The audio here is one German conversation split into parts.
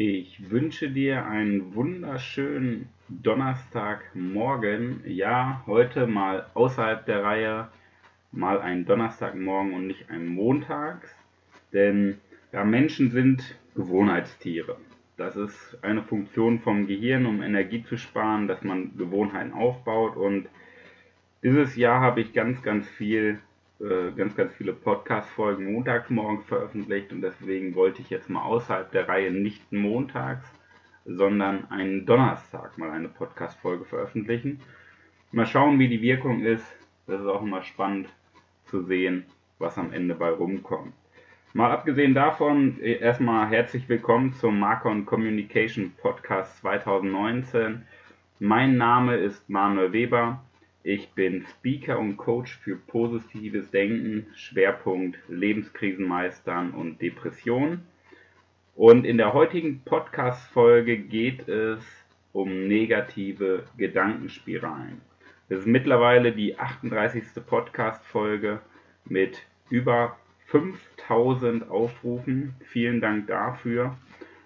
Ich wünsche dir einen wunderschönen Donnerstagmorgen. Ja, heute mal außerhalb der Reihe, mal ein Donnerstagmorgen und nicht ein Montags. Denn ja, Menschen sind Gewohnheitstiere. Das ist eine Funktion vom Gehirn, um Energie zu sparen, dass man Gewohnheiten aufbaut. Und dieses Jahr habe ich ganz, ganz viel äh, ganz, ganz viele Podcast-Folgen montags morgens veröffentlicht und deswegen wollte ich jetzt mal außerhalb der Reihe nicht montags, sondern einen Donnerstag mal eine Podcast-Folge veröffentlichen. Mal schauen, wie die Wirkung ist. Das ist auch immer spannend zu sehen, was am Ende bei rumkommt. Mal abgesehen davon, äh, erstmal herzlich willkommen zum Marcon Communication Podcast 2019. Mein Name ist Manuel Weber. Ich bin Speaker und Coach für positives Denken, Schwerpunkt Lebenskrisen meistern und Depression. Und in der heutigen Podcast-Folge geht es um negative Gedankenspiralen. Das ist mittlerweile die 38. Podcast-Folge mit über 5000 Aufrufen. Vielen Dank dafür.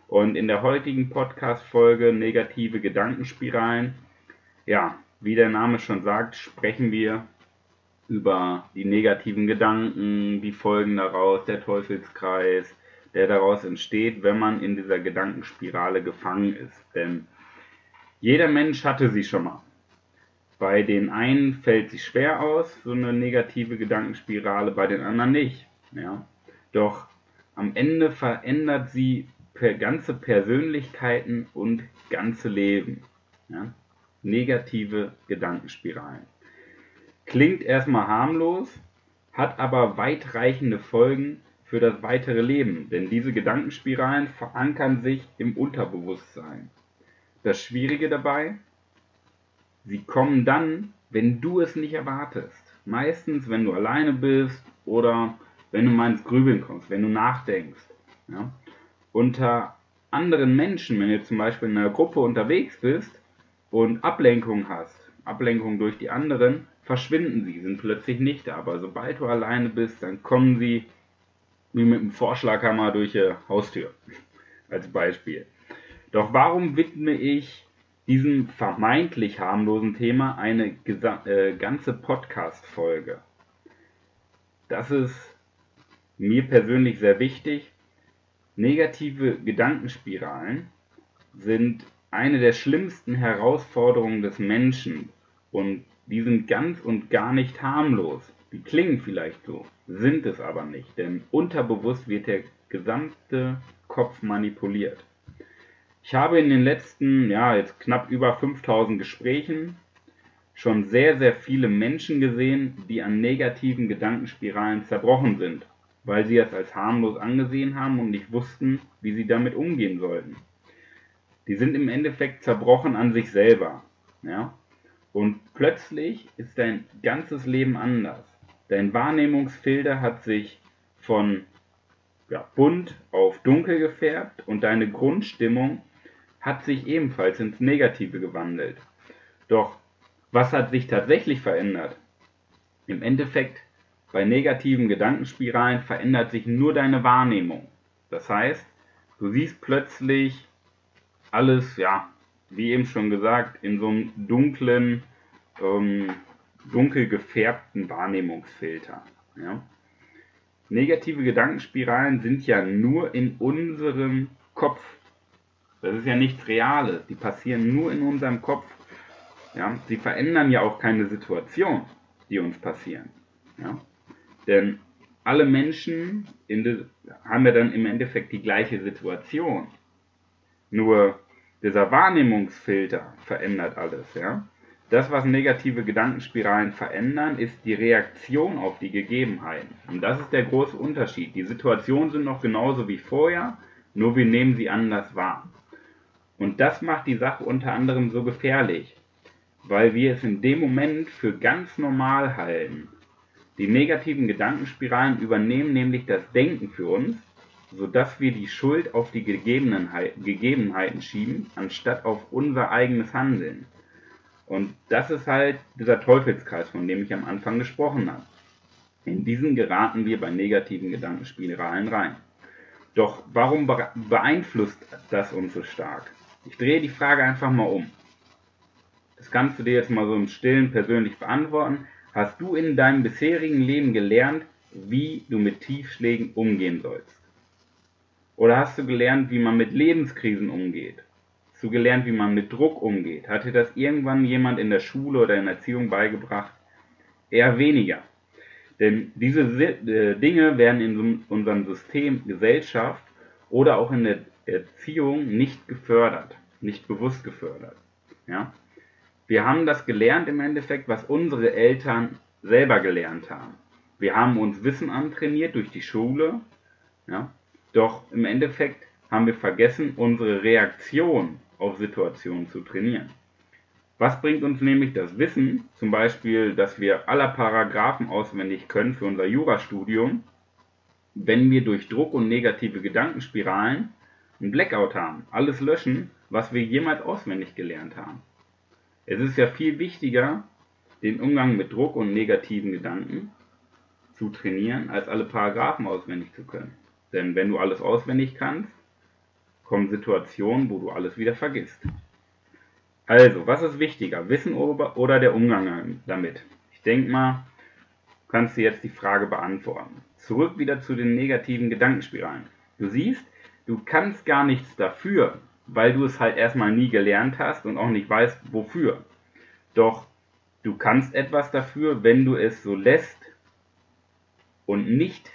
Und in der heutigen Podcast-Folge negative Gedankenspiralen, ja, wie der Name schon sagt, sprechen wir über die negativen Gedanken, die Folgen daraus, der Teufelskreis, der daraus entsteht, wenn man in dieser Gedankenspirale gefangen ist. Denn jeder Mensch hatte sie schon mal. Bei den einen fällt sie schwer aus, so eine negative Gedankenspirale, bei den anderen nicht. Ja? Doch am Ende verändert sie ganze Persönlichkeiten und ganze Leben. Ja? Negative Gedankenspiralen. Klingt erstmal harmlos, hat aber weitreichende Folgen für das weitere Leben, denn diese Gedankenspiralen verankern sich im Unterbewusstsein. Das Schwierige dabei, sie kommen dann, wenn du es nicht erwartest. Meistens, wenn du alleine bist oder wenn du mal ins Grübeln kommst, wenn du nachdenkst. Ja? Unter anderen Menschen, wenn du zum Beispiel in einer Gruppe unterwegs bist, und Ablenkung hast, Ablenkung durch die anderen, verschwinden sie, sind plötzlich nicht da. Aber sobald du alleine bist, dann kommen sie wie mit einem Vorschlaghammer durch die Haustür. Als Beispiel. Doch warum widme ich diesem vermeintlich harmlosen Thema eine äh, ganze Podcast-Folge? Das ist mir persönlich sehr wichtig. Negative Gedankenspiralen sind eine der schlimmsten Herausforderungen des Menschen und die sind ganz und gar nicht harmlos. Die klingen vielleicht so, sind es aber nicht, denn unterbewusst wird der gesamte Kopf manipuliert. Ich habe in den letzten, ja, jetzt knapp über 5000 Gesprächen schon sehr, sehr viele Menschen gesehen, die an negativen Gedankenspiralen zerbrochen sind, weil sie es als harmlos angesehen haben und nicht wussten, wie sie damit umgehen sollten die sind im Endeffekt zerbrochen an sich selber. Ja? Und plötzlich ist dein ganzes Leben anders. Dein Wahrnehmungsfilter hat sich von ja, bunt auf dunkel gefärbt und deine Grundstimmung hat sich ebenfalls ins Negative gewandelt. Doch was hat sich tatsächlich verändert? Im Endeffekt, bei negativen Gedankenspiralen verändert sich nur deine Wahrnehmung. Das heißt, du siehst plötzlich alles, ja, wie eben schon gesagt, in so einem dunklen, ähm, dunkel gefärbten Wahrnehmungsfilter. Ja. Negative Gedankenspiralen sind ja nur in unserem Kopf. Das ist ja nichts Reales. Die passieren nur in unserem Kopf. Ja. Sie verändern ja auch keine Situation, die uns passieren. Ja. Denn alle Menschen haben ja dann im Endeffekt die gleiche Situation. Nur dieser Wahrnehmungsfilter verändert alles. Ja? Das, was negative Gedankenspiralen verändern, ist die Reaktion auf die Gegebenheiten. Und das ist der große Unterschied. Die Situationen sind noch genauso wie vorher, nur wir nehmen sie anders wahr. Und das macht die Sache unter anderem so gefährlich, weil wir es in dem Moment für ganz normal halten. Die negativen Gedankenspiralen übernehmen nämlich das Denken für uns sodass wir die Schuld auf die Gegebenheiten schieben, anstatt auf unser eigenes Handeln. Und das ist halt dieser Teufelskreis, von dem ich am Anfang gesprochen habe. In diesen geraten wir bei negativen Gedankenspiralen rein. Doch warum beeinflusst das uns so stark? Ich drehe die Frage einfach mal um. Das kannst du dir jetzt mal so im Stillen persönlich beantworten. Hast du in deinem bisherigen Leben gelernt, wie du mit Tiefschlägen umgehen sollst? Oder hast du gelernt, wie man mit Lebenskrisen umgeht? Hast du gelernt, wie man mit Druck umgeht? Hat dir das irgendwann jemand in der Schule oder in der Erziehung beigebracht? Eher weniger. Denn diese äh, Dinge werden in unserem System Gesellschaft oder auch in der Erziehung nicht gefördert, nicht bewusst gefördert. Ja? Wir haben das gelernt im Endeffekt, was unsere Eltern selber gelernt haben. Wir haben uns Wissen antrainiert durch die Schule, ja? Doch im Endeffekt haben wir vergessen, unsere Reaktion auf Situationen zu trainieren. Was bringt uns nämlich das Wissen, zum Beispiel, dass wir aller Paragraphen auswendig können für unser Jurastudium, wenn wir durch Druck und negative Gedankenspiralen einen Blackout haben, alles löschen, was wir jemals auswendig gelernt haben. Es ist ja viel wichtiger, den Umgang mit Druck und negativen Gedanken zu trainieren, als alle Paragraphen auswendig zu können. Denn wenn du alles auswendig kannst, kommen Situationen, wo du alles wieder vergisst. Also, was ist wichtiger, Wissen oder der Umgang damit? Ich denke mal, kannst du jetzt die Frage beantworten. Zurück wieder zu den negativen Gedankenspiralen. Du siehst, du kannst gar nichts dafür, weil du es halt erstmal nie gelernt hast und auch nicht weißt, wofür. Doch du kannst etwas dafür, wenn du es so lässt und nicht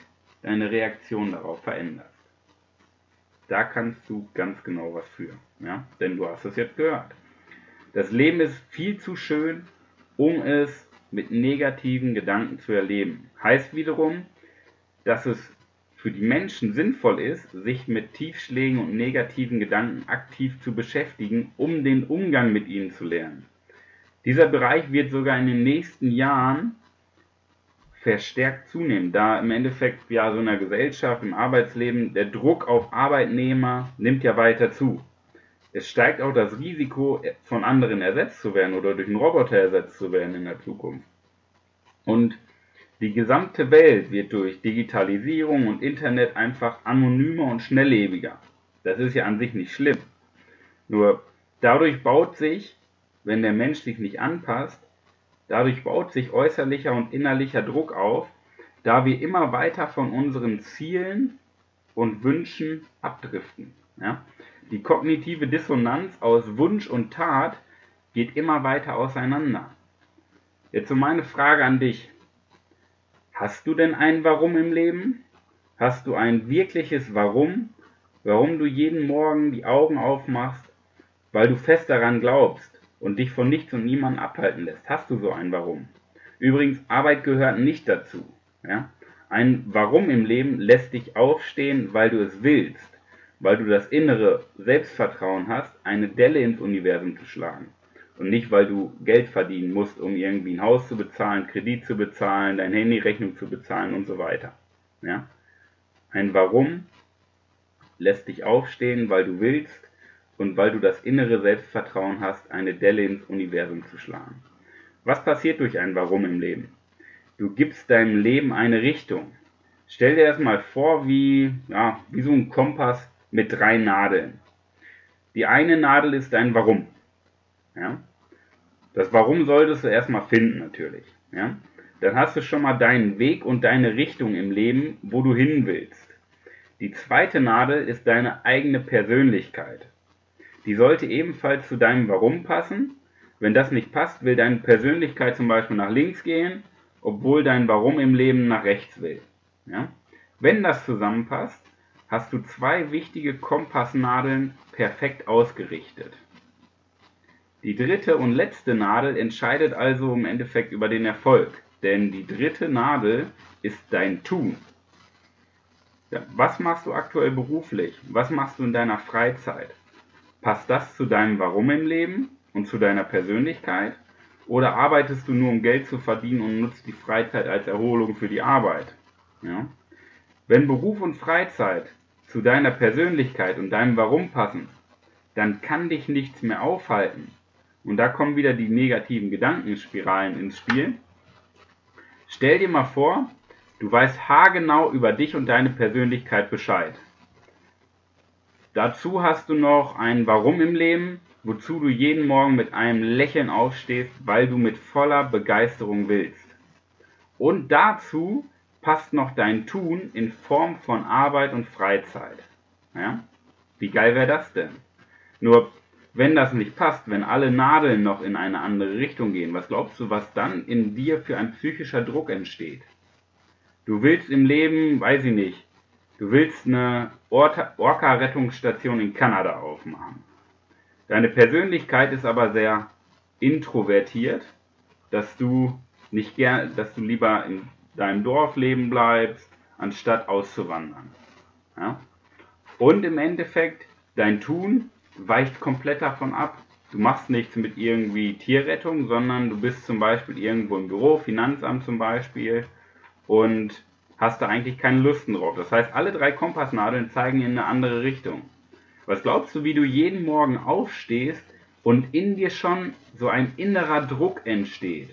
deine Reaktion darauf veränderst. Da kannst du ganz genau was für, ja? denn du hast es jetzt gehört. Das Leben ist viel zu schön, um es mit negativen Gedanken zu erleben. Heißt wiederum, dass es für die Menschen sinnvoll ist, sich mit Tiefschlägen und negativen Gedanken aktiv zu beschäftigen, um den Umgang mit ihnen zu lernen. Dieser Bereich wird sogar in den nächsten Jahren verstärkt zunehmen, da im Endeffekt ja so in der Gesellschaft, im Arbeitsleben der Druck auf Arbeitnehmer nimmt ja weiter zu es steigt auch das Risiko, von anderen ersetzt zu werden oder durch einen Roboter ersetzt zu werden in der Zukunft. Und die gesamte Welt wird durch Digitalisierung und Internet einfach anonymer und schnelllebiger. Das ist ja an sich nicht schlimm. Nur dadurch baut sich, wenn der Mensch sich nicht anpasst, dadurch baut sich äußerlicher und innerlicher Druck auf, da wir immer weiter von unseren Zielen und Wünschen abdriften. Ja? Die kognitive Dissonanz aus Wunsch und Tat geht immer weiter auseinander. Jetzt so meine Frage an dich. Hast du denn ein Warum im Leben? Hast du ein wirkliches Warum? Warum du jeden Morgen die Augen aufmachst? Weil du fest daran glaubst und dich von nichts und niemandem abhalten lässt. Hast du so ein Warum? Übrigens, Arbeit gehört nicht dazu. Ja? Ein Warum im Leben lässt dich aufstehen, weil du es willst weil du das innere Selbstvertrauen hast, eine Delle ins Universum zu schlagen. Und nicht, weil du Geld verdienen musst, um irgendwie ein Haus zu bezahlen, Kredit zu bezahlen, deine Handyrechnung zu bezahlen und so weiter. Ja? Ein Warum lässt dich aufstehen, weil du willst und weil du das innere Selbstvertrauen hast, eine Delle ins Universum zu schlagen. Was passiert durch ein Warum im Leben? Du gibst deinem Leben eine Richtung. Stell dir das mal vor wie, ja, wie so ein Kompass, mit drei Nadeln. Die eine Nadel ist dein Warum. Ja? Das Warum solltest du erstmal finden natürlich. Ja? Dann hast du schon mal deinen Weg und deine Richtung im Leben, wo du hin willst. Die zweite Nadel ist deine eigene Persönlichkeit. Die sollte ebenfalls zu deinem Warum passen. Wenn das nicht passt, will deine Persönlichkeit zum Beispiel nach links gehen, obwohl dein Warum im Leben nach rechts will. Ja? Wenn das zusammenpasst, hast du zwei wichtige Kompassnadeln perfekt ausgerichtet. Die dritte und letzte Nadel entscheidet also im Endeffekt über den Erfolg, denn die dritte Nadel ist dein Tun. Ja, was machst du aktuell beruflich? Was machst du in deiner Freizeit? Passt das zu deinem Warum im Leben und zu deiner Persönlichkeit? Oder arbeitest du nur, um Geld zu verdienen und nutzt die Freizeit als Erholung für die Arbeit? Ja? Wenn Beruf und Freizeit zu deiner Persönlichkeit und deinem Warum passen, dann kann dich nichts mehr aufhalten. Und da kommen wieder die negativen Gedankenspiralen ins Spiel. Stell dir mal vor, du weißt haargenau über dich und deine Persönlichkeit Bescheid. Dazu hast du noch ein Warum im Leben, wozu du jeden Morgen mit einem Lächeln aufstehst, weil du mit voller Begeisterung willst. Und dazu passt noch dein Tun in Form von Arbeit und Freizeit. Ja? Wie geil wäre das denn? Nur wenn das nicht passt, wenn alle Nadeln noch in eine andere Richtung gehen, was glaubst du, was dann in dir für ein psychischer Druck entsteht? Du willst im Leben, weiß ich nicht, du willst eine Orca-Rettungsstation in Kanada aufmachen. Deine Persönlichkeit ist aber sehr introvertiert, dass du nicht gern, dass du lieber in deinem Dorf leben bleibst, anstatt auszuwandern. Ja? Und im Endeffekt, dein Tun weicht komplett davon ab. Du machst nichts mit irgendwie Tierrettung, sondern du bist zum Beispiel irgendwo im Büro, Finanzamt zum Beispiel, und hast da eigentlich keine Lust drauf. Das heißt, alle drei Kompassnadeln zeigen in eine andere Richtung. Was glaubst du, wie du jeden Morgen aufstehst und in dir schon so ein innerer Druck entsteht?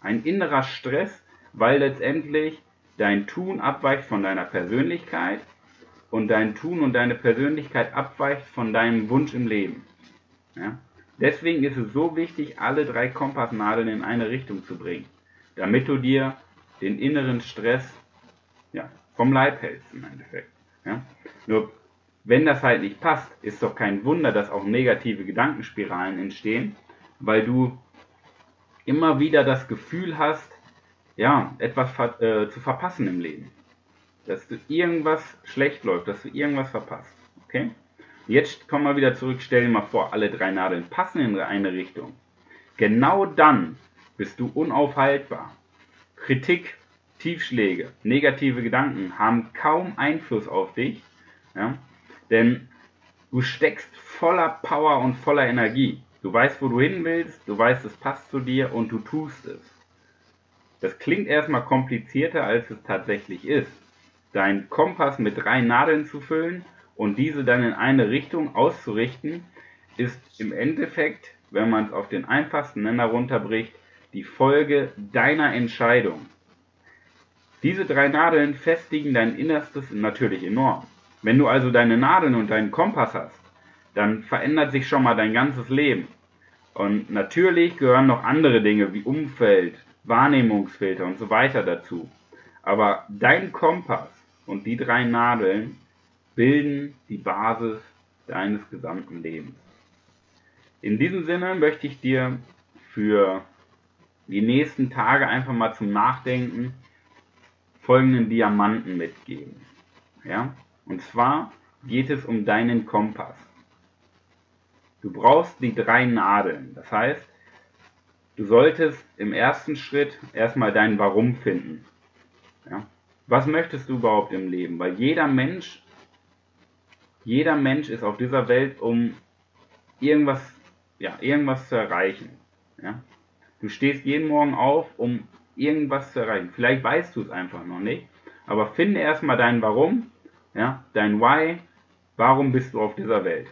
Ein innerer Stress, weil letztendlich dein Tun abweicht von deiner Persönlichkeit und dein Tun und deine Persönlichkeit abweicht von deinem Wunsch im Leben. Ja? Deswegen ist es so wichtig, alle drei Kompassnadeln in eine Richtung zu bringen, damit du dir den inneren Stress ja, vom Leib hältst im Endeffekt. Ja? Nur wenn das halt nicht passt, ist doch kein Wunder, dass auch negative Gedankenspiralen entstehen, weil du immer wieder das Gefühl hast, ja, etwas äh, zu verpassen im Leben dass du irgendwas schlecht läuft, dass du irgendwas verpasst. Okay? Jetzt kommen wir wieder zurück, stell dir mal vor, alle drei Nadeln passen in eine Richtung. Genau dann bist du unaufhaltbar. Kritik, Tiefschläge, negative Gedanken haben kaum Einfluss auf dich, ja? denn du steckst voller Power und voller Energie. Du weißt, wo du hin willst, du weißt, es passt zu dir und du tust es. Das klingt erstmal komplizierter, als es tatsächlich ist deinen Kompass mit drei Nadeln zu füllen und diese dann in eine Richtung auszurichten, ist im Endeffekt, wenn man es auf den einfachsten Nenner runterbricht, die Folge deiner Entscheidung. Diese drei Nadeln festigen dein Innerstes natürlich enorm. Wenn du also deine Nadeln und deinen Kompass hast, dann verändert sich schon mal dein ganzes Leben. Und natürlich gehören noch andere Dinge wie Umfeld, Wahrnehmungsfilter und so weiter dazu. Aber dein Kompass und die drei Nadeln bilden die Basis deines gesamten Lebens. In diesem Sinne möchte ich dir für die nächsten Tage einfach mal zum Nachdenken folgenden Diamanten mitgeben. Ja? Und zwar geht es um deinen Kompass. Du brauchst die drei Nadeln. Das heißt, du solltest im ersten Schritt erstmal dein Warum finden. Ja? was möchtest du überhaupt im Leben? Weil jeder Mensch, jeder Mensch ist auf dieser Welt, um irgendwas, ja, irgendwas zu erreichen. Ja? Du stehst jeden Morgen auf, um irgendwas zu erreichen. Vielleicht weißt du es einfach noch nicht, aber finde erstmal dein Warum, ja, dein Why, warum bist du auf dieser Welt.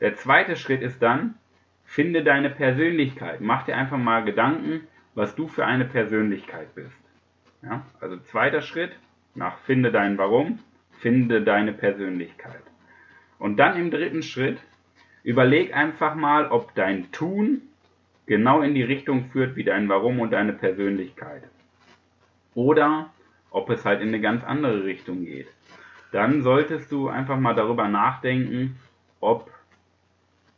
Der zweite Schritt ist dann, finde deine Persönlichkeit. Mach dir einfach mal Gedanken, was du für eine Persönlichkeit bist. Ja? Also zweiter Schritt nach finde dein Warum, finde deine Persönlichkeit. Und dann im dritten Schritt überleg einfach mal, ob dein Tun genau in die Richtung führt wie dein Warum und deine Persönlichkeit. Oder ob es halt in eine ganz andere Richtung geht. Dann solltest du einfach mal darüber nachdenken, ob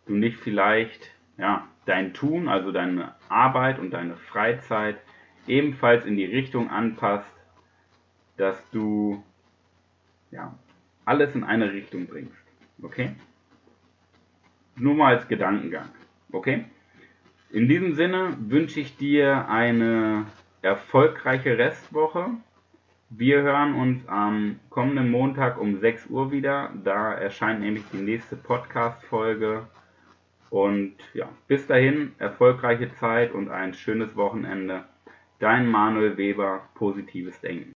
du nicht vielleicht ja, dein Tun, also deine Arbeit und deine Freizeit ebenfalls in die Richtung anpasst, dass du ja, alles in eine Richtung bringst. Okay? Nur mal als Gedankengang. Okay? In diesem Sinne wünsche ich dir eine erfolgreiche Restwoche. Wir hören uns am kommenden Montag um 6 Uhr wieder. Da erscheint nämlich die nächste Podcast-Folge. Und ja, bis dahin, erfolgreiche Zeit und ein schönes Wochenende. Dein Manuel Weber, positives Denken.